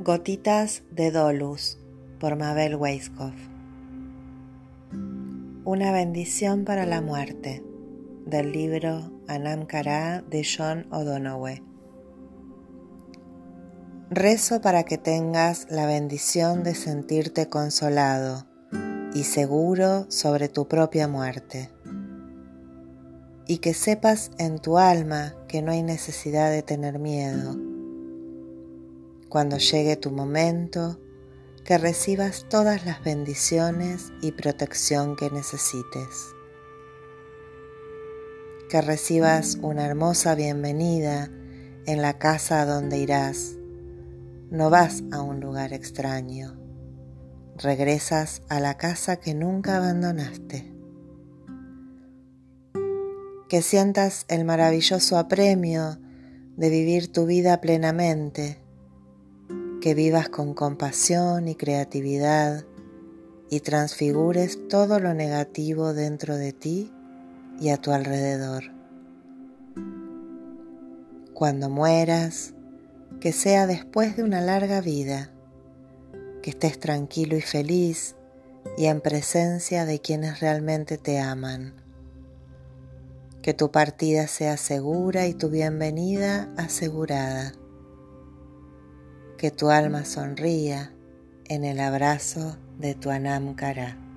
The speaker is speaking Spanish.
Gotitas de Dolus por Mabel Weiskopf. Una bendición para la muerte del libro Anam Cara de John O'Donoghue. Rezo para que tengas la bendición de sentirte consolado y seguro sobre tu propia muerte. Y que sepas en tu alma que no hay necesidad de tener miedo. Cuando llegue tu momento, que recibas todas las bendiciones y protección que necesites. Que recibas una hermosa bienvenida en la casa donde irás. No vas a un lugar extraño regresas a la casa que nunca abandonaste. Que sientas el maravilloso apremio de vivir tu vida plenamente, que vivas con compasión y creatividad y transfigures todo lo negativo dentro de ti y a tu alrededor. Cuando mueras, que sea después de una larga vida que estés tranquilo y feliz y en presencia de quienes realmente te aman. Que tu partida sea segura y tu bienvenida asegurada. Que tu alma sonría en el abrazo de tu Anam Cara.